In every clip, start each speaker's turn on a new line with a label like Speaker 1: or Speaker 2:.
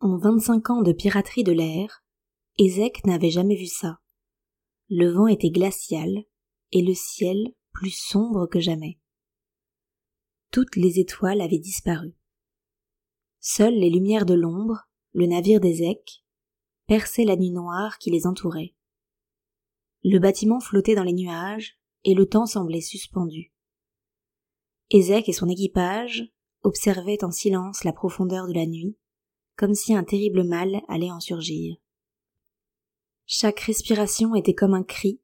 Speaker 1: En 25 ans de piraterie de l'air, Ézek n'avait jamais vu ça. Le vent était glacial et le ciel plus sombre que jamais. Toutes les étoiles avaient disparu. Seules les lumières de l'ombre, le navire d'Ézek, perçaient la nuit noire qui les entourait. Le bâtiment flottait dans les nuages et le temps semblait suspendu. Ézek et son équipage observaient en silence la profondeur de la nuit comme si un terrible mal allait en surgir. Chaque respiration était comme un cri,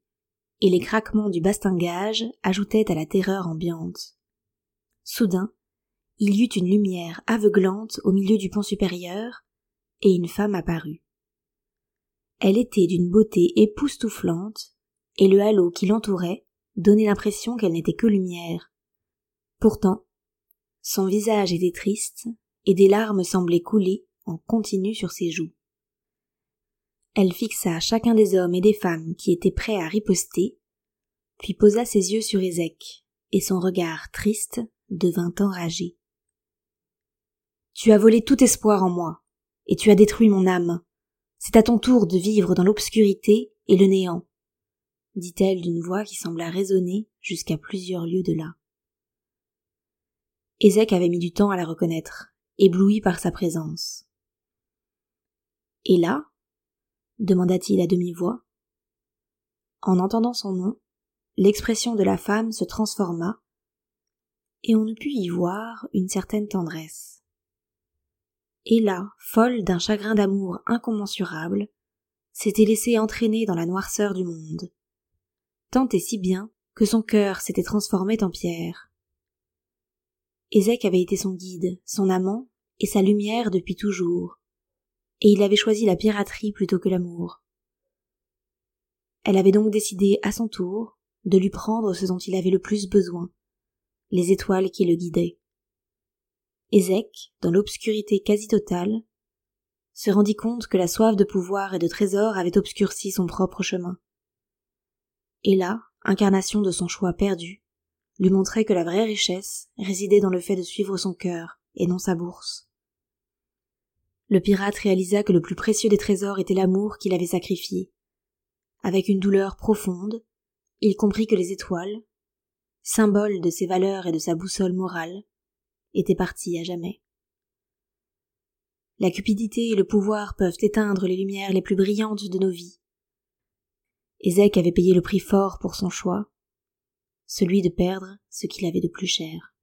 Speaker 1: et les craquements du bastingage ajoutaient à la terreur ambiante. Soudain, il y eut une lumière aveuglante au milieu du pont supérieur, et une femme apparut. Elle était d'une beauté époustouflante, et le halo qui l'entourait donnait l'impression qu'elle n'était que lumière. Pourtant, son visage était triste, et des larmes semblaient couler en continu sur ses joues. Elle fixa chacun des hommes et des femmes qui étaient prêts à riposter, puis posa ses yeux sur Ézek, et son regard triste devint enragé. Tu as volé tout espoir en moi, et tu as détruit mon âme. C'est à ton tour de vivre dans l'obscurité et le néant, dit-elle d'une voix qui sembla résonner jusqu'à plusieurs lieues de là. Ézek avait mis du temps à la reconnaître, ébloui par sa présence. Et là demanda-t-il à demi-voix. En entendant son nom, l'expression de la femme se transforma, et on ne put y voir une certaine tendresse. Et là, folle d'un chagrin d'amour incommensurable, s'était laissée entraîner dans la noirceur du monde, tant et si bien que son cœur s'était transformé en pierre. Ézek avait été son guide, son amant et sa lumière depuis toujours, et il avait choisi la piraterie plutôt que l'amour. Elle avait donc décidé à son tour de lui prendre ce dont il avait le plus besoin, les étoiles qui le guidaient. Ézek, dans l'obscurité quasi totale, se rendit compte que la soif de pouvoir et de trésor avait obscurci son propre chemin. Et là, incarnation de son choix perdu, lui montrait que la vraie richesse résidait dans le fait de suivre son cœur et non sa bourse. Le pirate réalisa que le plus précieux des trésors était l'amour qu'il avait sacrifié. Avec une douleur profonde, il comprit que les étoiles, symbole de ses valeurs et de sa boussole morale, étaient parties à jamais. La cupidité et le pouvoir peuvent éteindre les lumières les plus brillantes de nos vies. Ézek avait payé le prix fort pour son choix, celui de perdre ce qu'il avait de plus cher.